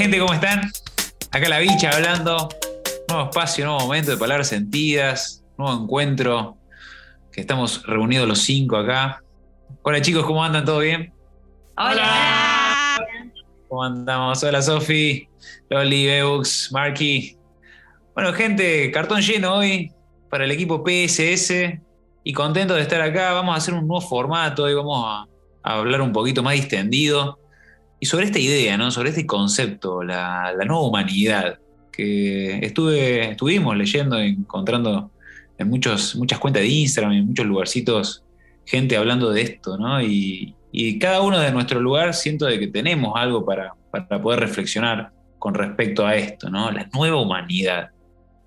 gente, ¿cómo están? Acá la bicha hablando. Nuevo espacio, nuevo momento de palabras sentidas, nuevo encuentro. Que estamos reunidos los cinco acá. Hola chicos, ¿cómo andan? ¿Todo bien? Hola. ¿Cómo andamos? Hola Sofi, Loli, Beux, Marky. Bueno, gente, cartón lleno hoy para el equipo PSS y contento de estar acá. Vamos a hacer un nuevo formato y vamos a, a hablar un poquito más distendido y sobre esta idea, ¿no? sobre este concepto, la, nueva humanidad, que estuve, estuvimos leyendo, encontrando en muchos, muchas cuentas de Instagram, en muchos lugarcitos, gente hablando de esto, ¿no? Y, y cada uno de nuestro lugar siento de que tenemos algo para, para poder reflexionar con respecto a esto, ¿no? La nueva humanidad.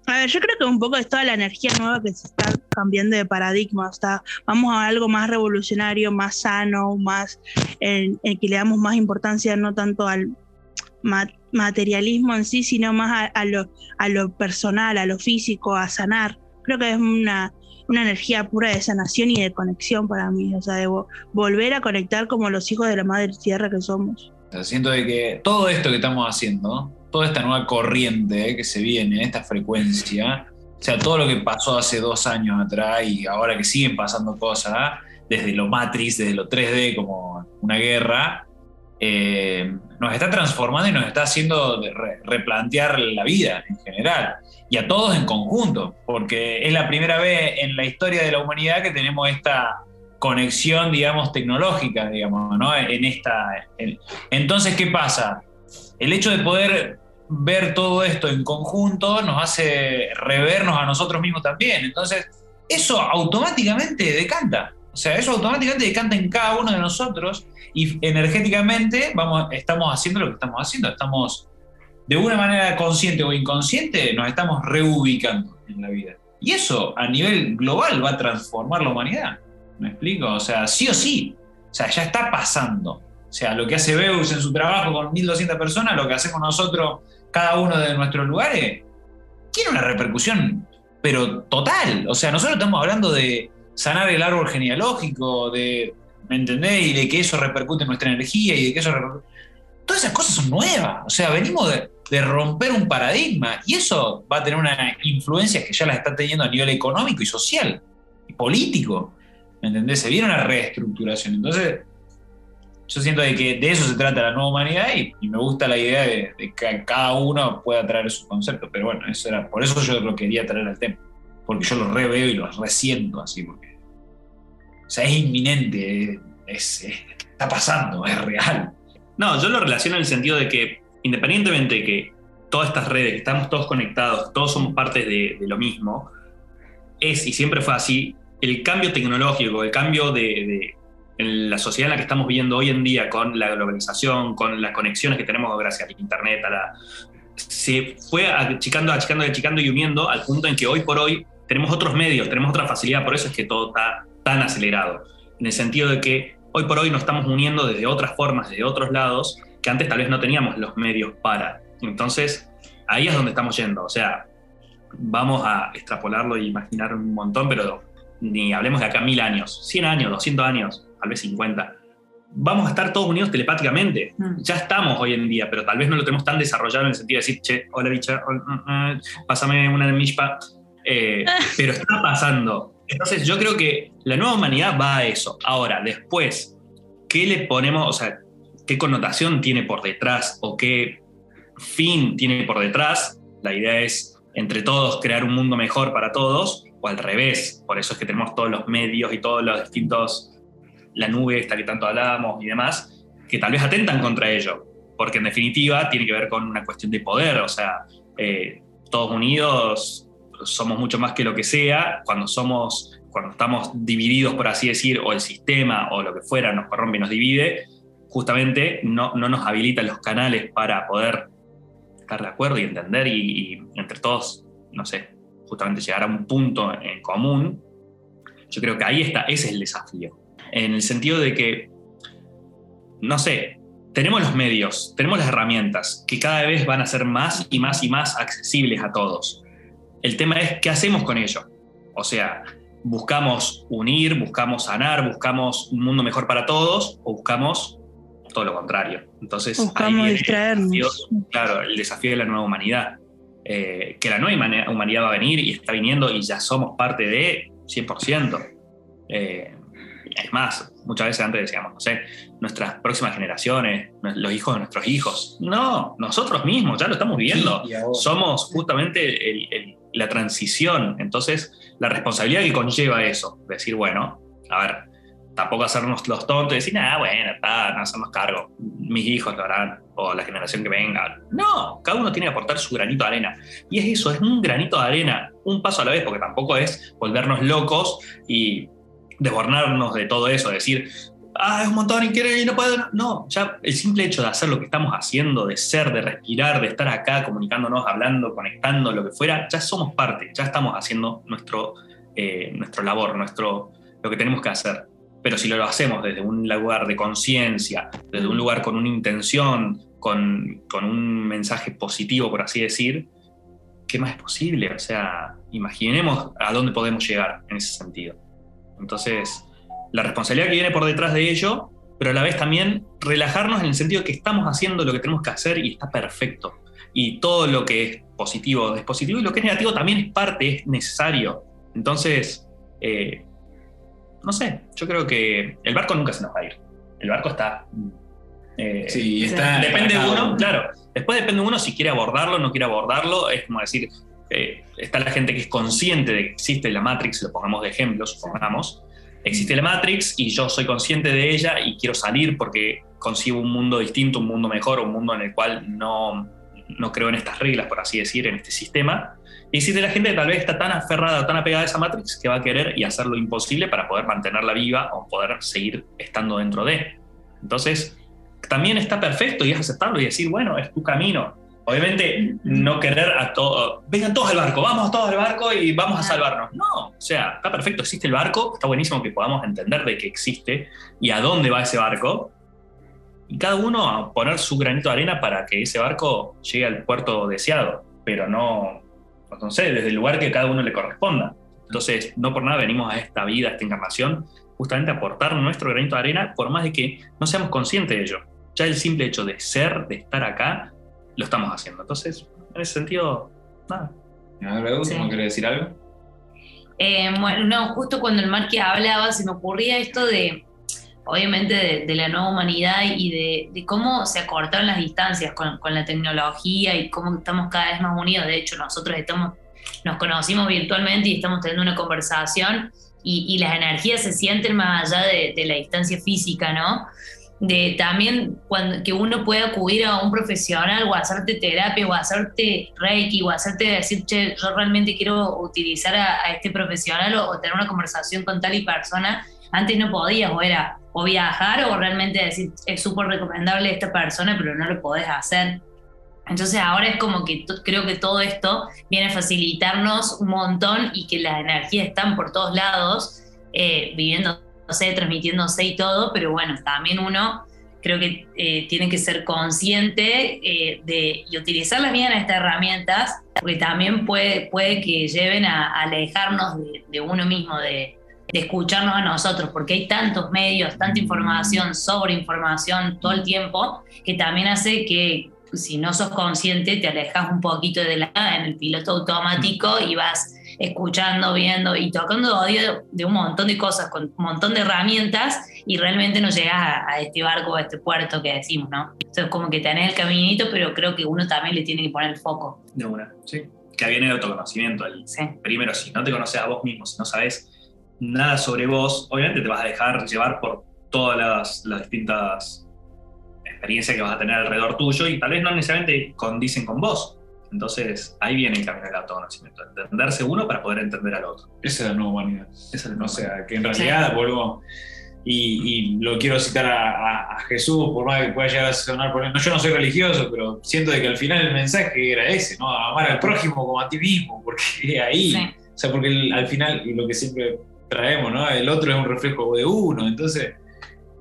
A ver, yo creo que un poco es toda la energía nueva que se está cambiando de paradigma. Está, vamos a algo más revolucionario, más sano, más en, en que le damos más importancia no tanto al materialismo en sí, sino más a, a, lo, a lo personal, a lo físico, a sanar. Creo que es una, una energía pura de sanación y de conexión para mí, o sea, de vo volver a conectar como los hijos de la madre tierra que somos. Siento de que todo esto que estamos haciendo, toda esta nueva corriente que se viene, esta frecuencia, o sea, todo lo que pasó hace dos años atrás y ahora que siguen pasando cosas, desde lo Matrix, desde lo 3D como una guerra, eh, nos está transformando y nos está haciendo re replantear la vida en general. Y a todos en conjunto, porque es la primera vez en la historia de la humanidad que tenemos esta conexión, digamos, tecnológica, digamos, ¿no? En esta... En, entonces, ¿qué pasa? El hecho de poder ver todo esto en conjunto nos hace revernos a nosotros mismos también. Entonces, eso automáticamente decanta. O sea, eso automáticamente decanta en cada uno de nosotros y energéticamente vamos, estamos haciendo lo que estamos haciendo. Estamos, de una manera consciente o inconsciente, nos estamos reubicando en la vida. Y eso a nivel global va a transformar la humanidad. ¿Me explico? O sea, sí o sí. O sea, ya está pasando. O sea, lo que hace Beus en su trabajo con 1.200 personas, lo que hacemos nosotros, cada uno de nuestros lugares, tiene una repercusión, pero total. O sea, nosotros estamos hablando de sanar el árbol genealógico, de, ¿me entendés? Y de que eso repercute en nuestra energía y de que eso repercute... Todas esas cosas son nuevas. O sea, venimos de, romper un paradigma y eso va a tener una influencia que ya las está teniendo a nivel económico y social y político. ¿Me entendés? Se viene una reestructuración. Entonces, yo siento de que de eso se trata la nueva humanidad y, y me gusta la idea de, de, que cada uno pueda traer su concepto, pero bueno, eso era, por eso yo lo quería traer al tema, porque yo lo reveo y lo resiento así, porque o sea, es inminente, es, es, está pasando, es real. No, yo lo relaciono en el sentido de que independientemente de que todas estas redes, estamos todos conectados, todos somos partes de, de lo mismo, es y siempre fue así, el cambio tecnológico, el cambio de, de en la sociedad en la que estamos viviendo hoy en día, con la globalización, con las conexiones que tenemos gracias al Internet, a la, se fue achicando, achicando, achicando y uniendo al punto en que hoy por hoy tenemos otros medios, tenemos otra facilidad, por eso es que todo está tan acelerado, en el sentido de que hoy por hoy nos estamos uniendo desde otras formas, desde otros lados, que antes tal vez no teníamos los medios para. Entonces, ahí es donde estamos yendo, o sea, vamos a extrapolarlo e imaginar un montón, pero ni hablemos de acá mil años, 100 años, 200 años, tal vez 50. Vamos a estar todos unidos telepáticamente. Mm. Ya estamos hoy en día, pero tal vez no lo tenemos tan desarrollado en el sentido de decir, che, hola bicha, hola, uh, uh, pásame una de mishpa. Eh, pero está pasando. Entonces yo creo que la nueva humanidad va a eso. Ahora, después, ¿qué le ponemos, o sea, qué connotación tiene por detrás o qué fin tiene por detrás? La idea es, entre todos, crear un mundo mejor para todos o al revés. Por eso es que tenemos todos los medios y todos los distintos, la nube esta que tanto hablábamos y demás, que tal vez atentan contra ello, porque en definitiva tiene que ver con una cuestión de poder, o sea, eh, todos unidos somos mucho más que lo que sea, cuando somos, cuando estamos divididos, por así decir, o el sistema o lo que fuera nos corrompe y nos divide, justamente no, no nos habilitan los canales para poder estar de acuerdo y entender y, y entre todos, no sé, justamente llegar a un punto en común, yo creo que ahí está, ese es el desafío. En el sentido de que, no sé, tenemos los medios, tenemos las herramientas que cada vez van a ser más y más y más accesibles a todos. El tema es qué hacemos con ello. O sea, buscamos unir, buscamos sanar, buscamos un mundo mejor para todos o buscamos todo lo contrario. Entonces, Buscamos ahí distraernos. El desafío, claro, el desafío de la nueva humanidad. Eh, que la nueva humanidad va a venir y está viniendo y ya somos parte de 100%. Eh, es más, muchas veces antes decíamos, no sé, nuestras próximas generaciones, los hijos de nuestros hijos. No, nosotros mismos ya lo estamos viendo. Somos justamente el, el, la transición. Entonces, la responsabilidad que conlleva eso, decir, bueno, a ver, tampoco hacernos los tontos y decir, nada, bueno, está, no hacernos cargo, mis hijos lo harán, o la generación que venga. No, cada uno tiene que aportar su granito de arena. Y es eso, es un granito de arena, un paso a la vez, porque tampoco es volvernos locos y desbornarnos de todo eso, decir, ah, es un montón y quiere y no puede. No, ya el simple hecho de hacer lo que estamos haciendo, de ser, de respirar, de estar acá comunicándonos, hablando, conectando, lo que fuera, ya somos parte, ya estamos haciendo nuestro, eh, nuestro labor, nuestro, lo que tenemos que hacer. Pero si lo hacemos desde un lugar de conciencia, desde un lugar con una intención, con, con un mensaje positivo, por así decir, ¿qué más es posible? O sea, imaginemos a dónde podemos llegar en ese sentido. Entonces, la responsabilidad que viene por detrás de ello, pero a la vez también relajarnos en el sentido que estamos haciendo lo que tenemos que hacer y está perfecto. Y todo lo que es positivo es positivo y lo que es negativo también es parte, es necesario. Entonces, eh, no sé, yo creo que el barco nunca se nos va a ir. El barco está. Eh, sí, está. Depende de uno, claro. Después depende de uno si quiere abordarlo o no quiere abordarlo. Es como decir, eh, está la gente que es consciente de que existe la Matrix, lo pongamos de ejemplo, supongamos. Existe la Matrix y yo soy consciente de ella y quiero salir porque consigo un mundo distinto, un mundo mejor, un mundo en el cual no, no creo en estas reglas, por así decir, en este sistema. Y existe la gente que tal vez está tan aferrada, tan apegada a esa Matrix que va a querer y hacer lo imposible para poder mantenerla viva o poder seguir estando dentro de. Entonces, también está perfecto y es aceptarlo y decir, bueno, es tu camino. Obviamente, no querer a todos, vengan todos al barco, vamos todos al barco y vamos a salvarnos. No, o sea, está perfecto, existe el barco, está buenísimo que podamos entender de que existe y a dónde va ese barco. Y cada uno a poner su granito de arena para que ese barco llegue al puerto deseado, pero no, no sé, desde el lugar que cada uno le corresponda. Entonces, no por nada venimos a esta vida, a esta encarnación, justamente a aportar nuestro granito de arena, por más de que no seamos conscientes de ello. Ya el simple hecho de ser, de estar acá, lo estamos haciendo. Entonces, en ese sentido, nada. ¿No sí. querés decir algo? Eh, bueno, no, justo cuando el Marque hablaba, se me ocurría esto de, obviamente, de, la nueva humanidad y de, cómo se acortaron las distancias con, la tecnología y cómo estamos cada vez más unidos. De hecho, nosotros estamos, nos conocimos virtualmente y estamos teniendo una conversación y, las energías se sienten más allá de, la distancia física, ¿no? de también cuando, que uno pueda acudir a un profesional o hacerte terapia o hacerte reiki o hacerte decir, che, yo realmente quiero utilizar a, a este profesional o, o, tener una conversación con tal y persona, antes no podías o era o viajar o realmente decir, es súper recomendable esta persona, pero no lo podés hacer. Entonces ahora es como que creo que todo esto viene a facilitarnos un montón y que las energías están por todos lados, eh, viviendo sé, transmitiéndose y todo, pero bueno, también uno creo que eh, tiene que ser consciente eh, de, y utilizar bien estas herramientas, porque también puede, puede que lleven a, a alejarnos de, de, uno mismo, de, de, escucharnos a nosotros, porque hay tantos medios, tanta información, sobre información todo el tiempo, que también hace que si no sos consciente te alejas un poquito de la en el piloto automático y vas escuchando, viendo y tocando oído de un montón de cosas, con un montón de herramientas y realmente no llegas a, a este barco, a este puerto que decimos, ¿no? Entonces como que tenés el caminito, pero creo que uno también le tiene que poner el foco. De una, sí. Que viene el autoconocimiento. El, sí. Primero, si no te conoces a vos mismo, si no sabes nada sobre vos, obviamente te vas a dejar llevar por todas las, las distintas experiencias que vas a tener alrededor tuyo y tal vez no necesariamente condicen con vos. Entonces ahí viene el camino del autoconocimiento, entenderse uno para poder entender al otro. Esa es la nueva humanidad. Esa es la nueva o sea, que en realidad, sí. vuelvo, y, y, lo quiero citar a, a, a, Jesús, por más que pueda llegar a sonar, por no, yo no soy religioso, pero siento de que al final el mensaje era ese, ¿no? Amar al prójimo como a ti mismo, porque ahí, sí. o sea, porque el, al final, y lo que siempre traemos, ¿no? El otro es un reflejo de uno, entonces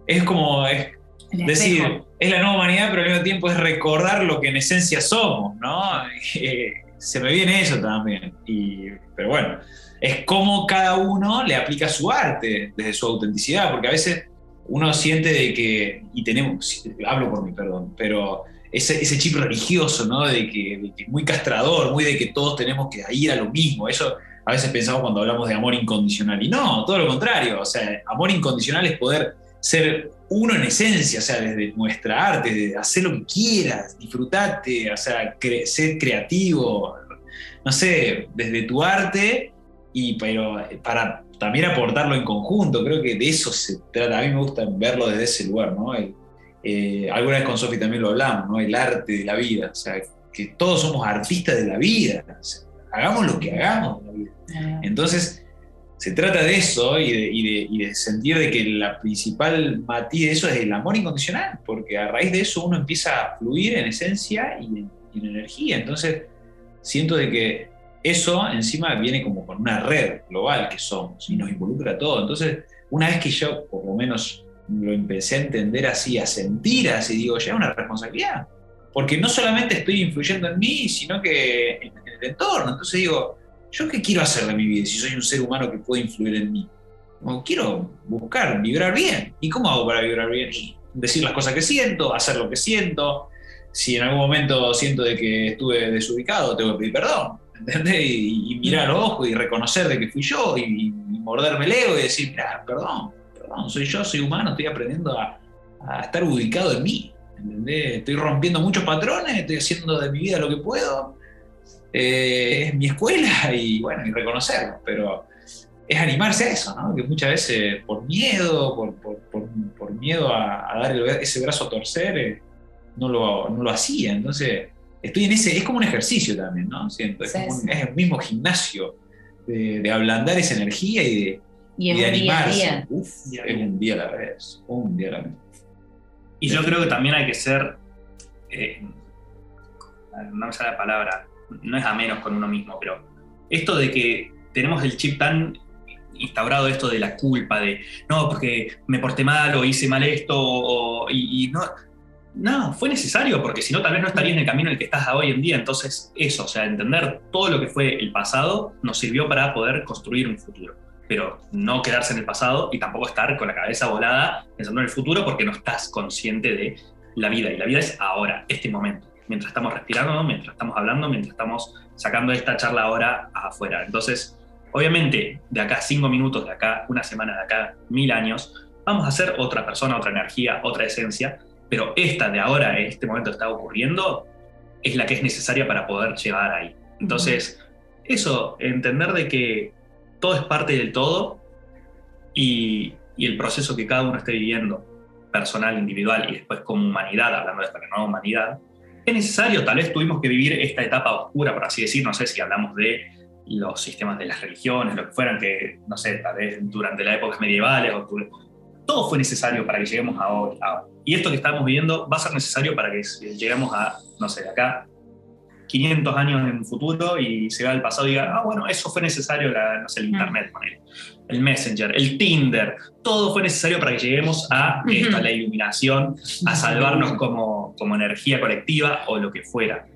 es como, es, decir, es la nueva humanidad, pero al mismo tiempo es recordar lo que en esencia somos, ¿no? Eh, se me viene eso también. Y, pero bueno, es como cada uno le aplica su arte desde su autenticidad, porque a veces uno siente de que, y tenemos, hablo por mí, perdón, pero ese, ese chip religioso, ¿no? De que, de que muy castrador, muy de que todos tenemos que ir a lo mismo. Eso a veces pensamos cuando hablamos de amor incondicional. Y no, todo lo contrario. O sea, amor incondicional es poder ser uno en esencia, o sea, desde nuestra arte, hacer lo que quieras, disfrutate, o sea, ser creativo, no sé, desde tu arte, y pero para también aportarlo en conjunto, creo que de eso se trata. A mí me gusta verlo desde ese lugar, ¿no? Eh, alguna vez con Sofi también lo hablamos, ¿no? El arte de la vida, o sea, que todos somos artistas de la vida, hagamos lo que hagamos de la vida. Entonces, se trata de eso y de, sentir de que la principal matiz de eso es el amor incondicional, porque a raíz de eso uno empieza a fluir en esencia y en, energía. Entonces, siento de que eso encima viene como con una red global que somos y nos involucra a todo. Entonces, una vez que yo, por lo menos, lo empecé a entender así, a sentir así, digo, ya es una responsabilidad. Porque no solamente estoy influyendo en mí, sino que en el entorno. Entonces digo, ¿yo qué quiero hacer de mi vida si soy un ser humano que puede influir en mí? quiero buscar, vibrar bien. ¿Y cómo hago para vibrar bien? Decir las cosas que siento, hacer lo que siento. Si en algún momento siento de que estuve desubicado, tengo que pedir perdón. ¿Entendés? Y, mirar a los ojos y reconocer de que fui yo y, morderme el ego y decir, perdón, perdón, soy yo, soy humano, estoy aprendiendo a, estar ubicado en mí. ¿entendés? Estoy rompiendo muchos patrones, estoy haciendo de mi vida lo que puedo eh, es mi escuela y bueno, y reconocerlo, pero es animarse a eso, ¿no? Que muchas veces por miedo, por, miedo a, dar ese brazo a torcer, eh, no, lo, no lo hacía. Entonces, estoy en ese, es como un ejercicio también, ¿no? Siento, es, el mismo gimnasio de, ablandar esa energía y de, y animarse. es un día a la vez, un día a la vez. Y yo creo que también hay que ser, eh, no me sale la palabra, no es a menos con uno mismo, pero esto de que tenemos el chip tan instaurado esto de la culpa, de no, porque me porté mal o hice mal esto, y, no, no, fue necesario, porque si no, tal vez no estarías en el camino en el que estás hoy en día. Entonces, eso, o sea, entender todo lo que fue el pasado nos sirvió para poder construir un futuro. Pero no quedarse en el pasado y tampoco estar con la cabeza volada pensando en el futuro porque no estás consciente de la vida. Y la vida es ahora, este momento mientras estamos respirando, mientras estamos hablando, mientras estamos sacando esta charla ahora afuera. Entonces, obviamente, de acá cinco minutos, de acá una semana, de acá mil años, vamos a ser otra persona, otra energía, otra esencia, pero esta de ahora, en este momento está ocurriendo, es la que es necesaria para poder llegar ahí. Entonces, eso, entender de que todo es parte del todo y, y el proceso que cada uno esté viviendo, personal, individual y después como humanidad, hablando de esta nueva humanidad, es necesario, tal vez tuvimos que vivir esta etapa oscura, por así decir, no sé si hablamos de los sistemas de las religiones, lo que fueran, que, no sé, tal vez durante las épocas medievales, o, todo fue necesario para que lleguemos a hoy. Y esto que estamos viviendo va a ser necesario para que lleguemos a, no sé, de acá 500 años en el futuro y se va al pasado y diga, ah, bueno, eso fue necesario, no sé, el. Internet, el Messenger, el Tinder, todo fue necesario para que lleguemos a, esto, la iluminación, a salvarnos como, como energía colectiva o lo que fuera,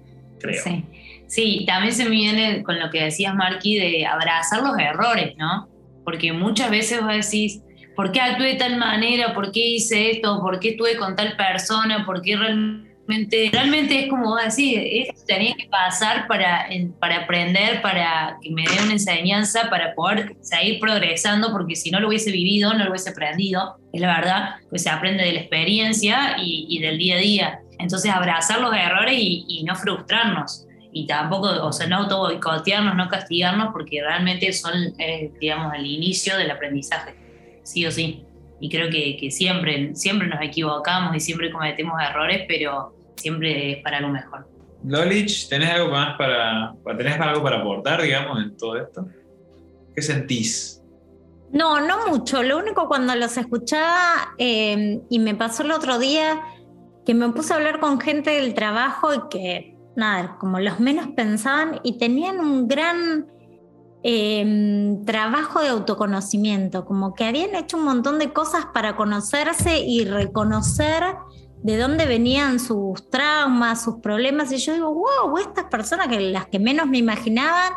creo. Sí. sí, también se me viene con lo que decías, Marky, de abrazar los errores, ¿no? Porque muchas veces vos decís, ¿por qué actué de tal manera? ¿Por qué hice esto? ¿Por qué estuve con tal persona? ¿Por qué realmente realmente es como así, esto tenía que pasar para, para aprender, para que me dé una enseñanza, para poder seguir progresando, porque si no lo hubiese vivido, no lo hubiese aprendido, es la verdad, pues se aprende de la experiencia y, del día a día. Entonces abrazar los errores y, no frustrarnos. Y tampoco, o sea, no auto boicotearnos, no castigarnos, porque realmente son, eh, digamos, el inicio del aprendizaje, sí o sí y creo que, que, siempre, siempre nos equivocamos y siempre cometemos errores, pero siempre es para lo mejor. Lolich, ¿tenés algo más para, ¿tenés algo para aportar, digamos, en todo esto? ¿Qué sentís? No, no mucho. Lo único cuando los escuchaba eh, y me pasó el otro día que me puse a hablar con gente del trabajo y que, nada, como los menos pensaban y tenían un gran Em, trabajo de autoconocimiento, como que habían hecho un montón de cosas para conocerse y reconocer de dónde venían sus traumas, sus problemas, y yo digo, wow, estas personas que las que menos me imaginaban,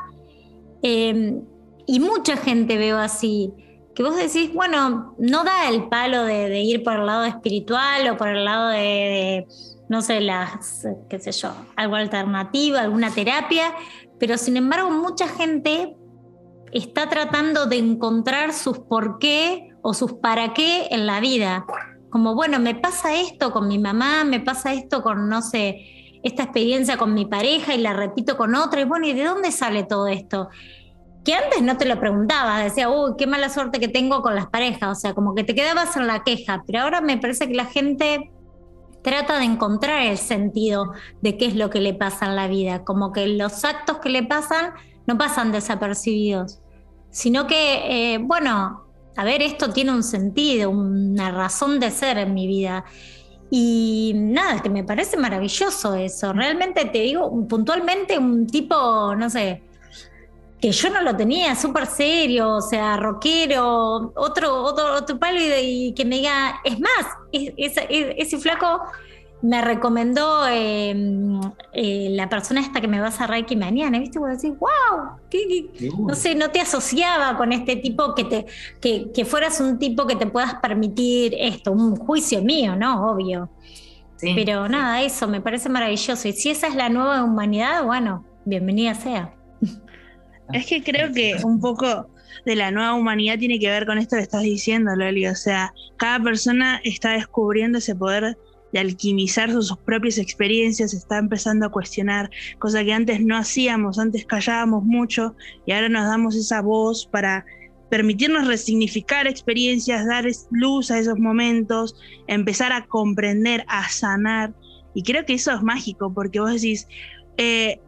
em, y mucha gente veo así, que vos decís, bueno, no da el palo de, ir por el lado espiritual o por el lado de, no sé, las, qué sé yo, algo alternativo, alguna terapia, pero sin embargo mucha gente está tratando de encontrar sus por qué o sus para qué en la vida. Como, bueno, me pasa esto con mi mamá, me pasa esto con, no sé, esta experiencia con mi pareja y la repito con otra. Y bueno, ¿y de dónde sale todo esto? Antes no te lo preguntabas, decía, uy, qué mala suerte que tengo con las parejas. O sea, como que te quedabas en la queja. Pero ahora me parece que la gente trata de encontrar el sentido de qué es lo que le pasa en la vida. Como que los actos que le pasan no pasan desapercibidos, sino que, eh, bueno, a ver, esto tiene un sentido, una razón de ser en mi vida. Y nada, que me parece maravilloso eso. Realmente te digo, puntualmente un tipo, no sé, que yo no lo tenía, súper serio, o sea, rockero, otro, otro, otro palo y, que me diga, es más, ese flaco me recomendó em, eh, la persona esta que me va a cerrar Reiki mañana, ¿viste? Vos decís, wow, no sé, no te asociaba con este tipo que te, que, que, fueras un tipo que te puedas permitir esto, un juicio mío, ¿no? Obvio. Pero nada, eso me parece maravilloso. Y si esa es la nueva humanidad, bueno, bienvenida sea. Es que creo que un poco de la nueva humanidad tiene que ver con esto que estás diciendo, Loli. O sea, cada persona está descubriendo ese poder de alquimizar sus, propias experiencias, está empezando a cuestionar, cosa que antes no hacíamos, antes callábamos mucho y ahora nos damos esa voz para permitirnos resignificar experiencias, dar luz a esos momentos, empezar a comprender, a sanar. Y creo que eso es mágico, porque vos decís, eh,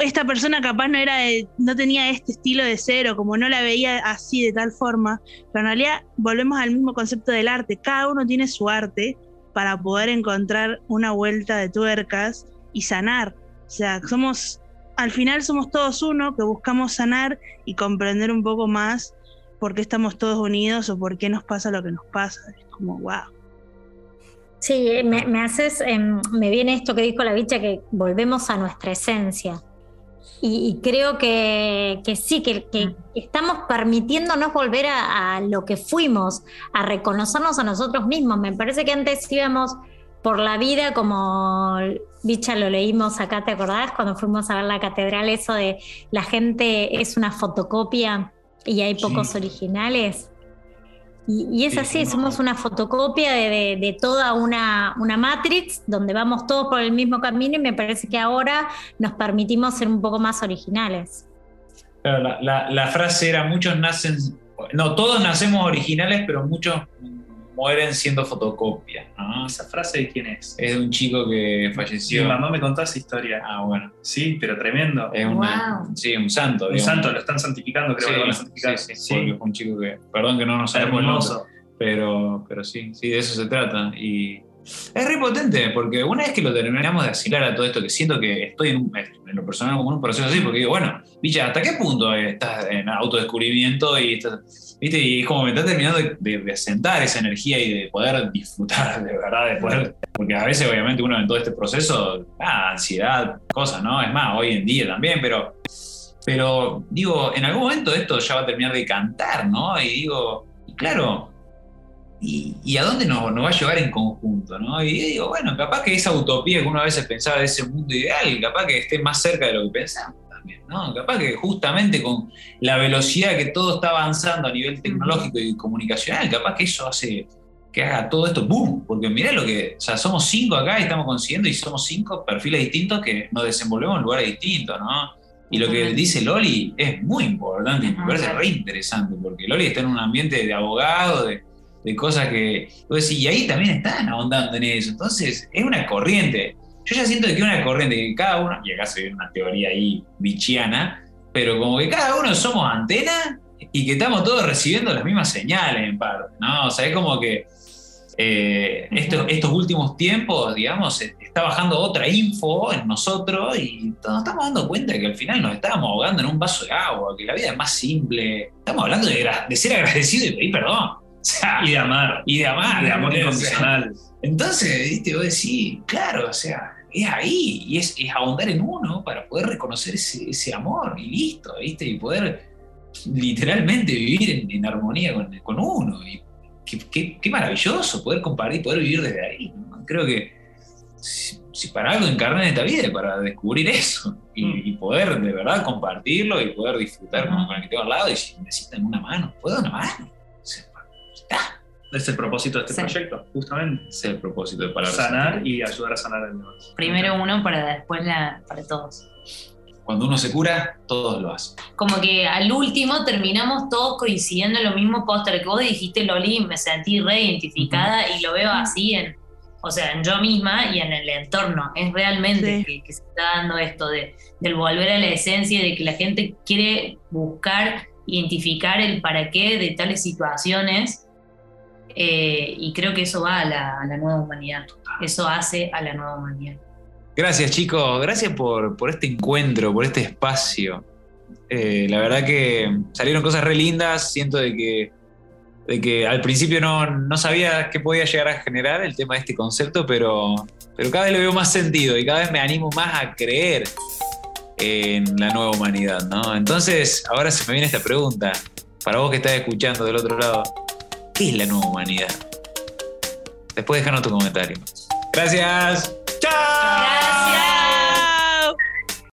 esta persona capaz no era no tenía este estilo de ser o como no la veía así de tal forma, pero en realidad volvemos al mismo concepto del arte, cada uno tiene su arte para poder encontrar una vuelta de tuercas y sanar. O sea, somos, al final somos todos uno que buscamos sanar y comprender un poco más por qué estamos todos unidos o por qué nos pasa lo que nos pasa. Es como, wow. Sí, me, haces, em, me viene esto que dijo la bicha, que volvemos a nuestra esencia. Y, creo que, sí, que, que, estamos permitiéndonos volver a, lo que fuimos, a reconocernos a nosotros mismos. Me parece que antes íbamos por la vida como, bicha, lo leímos acá, ¿te acordás? Cuando fuimos a ver la catedral, eso de la gente es una fotocopia y hay pocos originales. Y, es así, somos una fotocopia de, toda una, una, Matrix donde vamos todos por el mismo camino y me parece que ahora nos permitimos ser un poco más originales. la, frase era, muchos nacen, no, todos nacemos originales, pero muchos mueren siendo fotocopias. ¿Esa frase de quién es? Es de un chico que falleció. Mi mamá me contó esa historia. Ah, bueno. Sí, pero tremendo. Es Sí, un santo. Un santo, lo están santificando, creo que lo van a santificar. Sí, sí, sí. un chico que, perdón que no nos sabemos el nombre, pero, pero sí, sí, de eso se trata. Y es re potente, porque una vez que lo terminamos de asimilar a todo esto, que siento que estoy en, en lo personal como en un proceso así, porque digo, bueno, bicha, ¿hasta qué punto estás en autodescubrimiento y estás, ¿viste? Y es como me está terminando de, de, sentar esa energía y de poder disfrutar, de verdad, de poder, porque a veces obviamente uno en todo este proceso, ah, ansiedad, cosas, ¿no? Es más, hoy en día también, pero, pero digo, en algún momento esto ya va a terminar de cantar, ¿no? Y digo, claro, y, a dónde nos, va a llevar en conjunto, ¿no? Y digo, bueno, capaz que esa utopía que uno a veces pensaba de ese mundo ideal, capaz que esté más cerca de lo que pensamos también, ¿no? Capaz que justamente con la velocidad que todo está avanzando a nivel tecnológico y comunicacional, capaz que eso hace que haga todo esto boom, porque mirá lo que, o sea, somos cinco acá y estamos consiguiendo y somos cinco perfiles distintos que nos desenvolvemos en lugares distintos, ¿no? Y lo que dice Loli es muy importante y me parece re interesante, porque Loli está en un ambiente de abogado, de, de cosas que. y ahí también están ahondando en eso. Entonces, es una corriente. Yo ya siento que es una corriente que cada uno, y acá se ve una teoría ahí bichiana, pero como que cada uno somos antena y que estamos todos recibiendo las mismas señales en parte, ¿no? O sea, es como que eh, estos, estos últimos tiempos, digamos, está bajando otra info en nosotros y nos estamos dando cuenta de que al final nos estábamos ahogando en un vaso de agua, que la vida es más simple. Estamos hablando de, de ser agradecido y pedir perdón y de amar. Y de amar. de amor incondicional. entonces, ¿viste? vos decís, claro, o sea, es ahí, y es, ahondar en uno para poder reconocer ese, amor, y listo, ¿viste? Y poder literalmente vivir en, en armonía con, con uno. Y qué, qué- qué maravilloso poder compartir, poder vivir desde ahí. ¿no? Creo que si, si para algo encarné en esta vida es para descubrir eso y, Mm. y poder de verdad compartirlo y poder disfrutar con, con el que tengo al lado. Y si necesitan una mano, puedo una mano. Está. Es el propósito de este Sí. proyecto, justamente. Es el propósito de Palabras Sanar y ayudar a sanar al demás. Primero uno para después la, para todos. Cuando uno se cura, todos lo hacen. Como que al último terminamos todos coincidiendo en lo mismo póster que vos dijiste, Loli, me sentí reidentificada y lo veo así en, o sea, en yo misma y en el entorno. Es realmente Sí. que, que se está dando esto de, del volver a la esencia, de que la gente quiere buscar, identificar el para qué de tales situaciones. Eh, y creo que eso va a la, nueva humanidad. Eso hace a la nueva humanidad. Gracias chicos, gracias por, por este encuentro, por este espacio. Eh, la verdad que salieron cosas re lindas, siento de que, de que al principio no, no sabía qué podía llegar a generar el tema de este concepto, pero, pero cada vez le veo más sentido y cada vez me animo más a creer en la nueva humanidad, ¿no? Entonces, ahora se me viene esta pregunta, para vos que estás escuchando del otro lado, ¿qué es la nueva humanidad? Después déjanos tu comentario. Gracias. ¡Chao!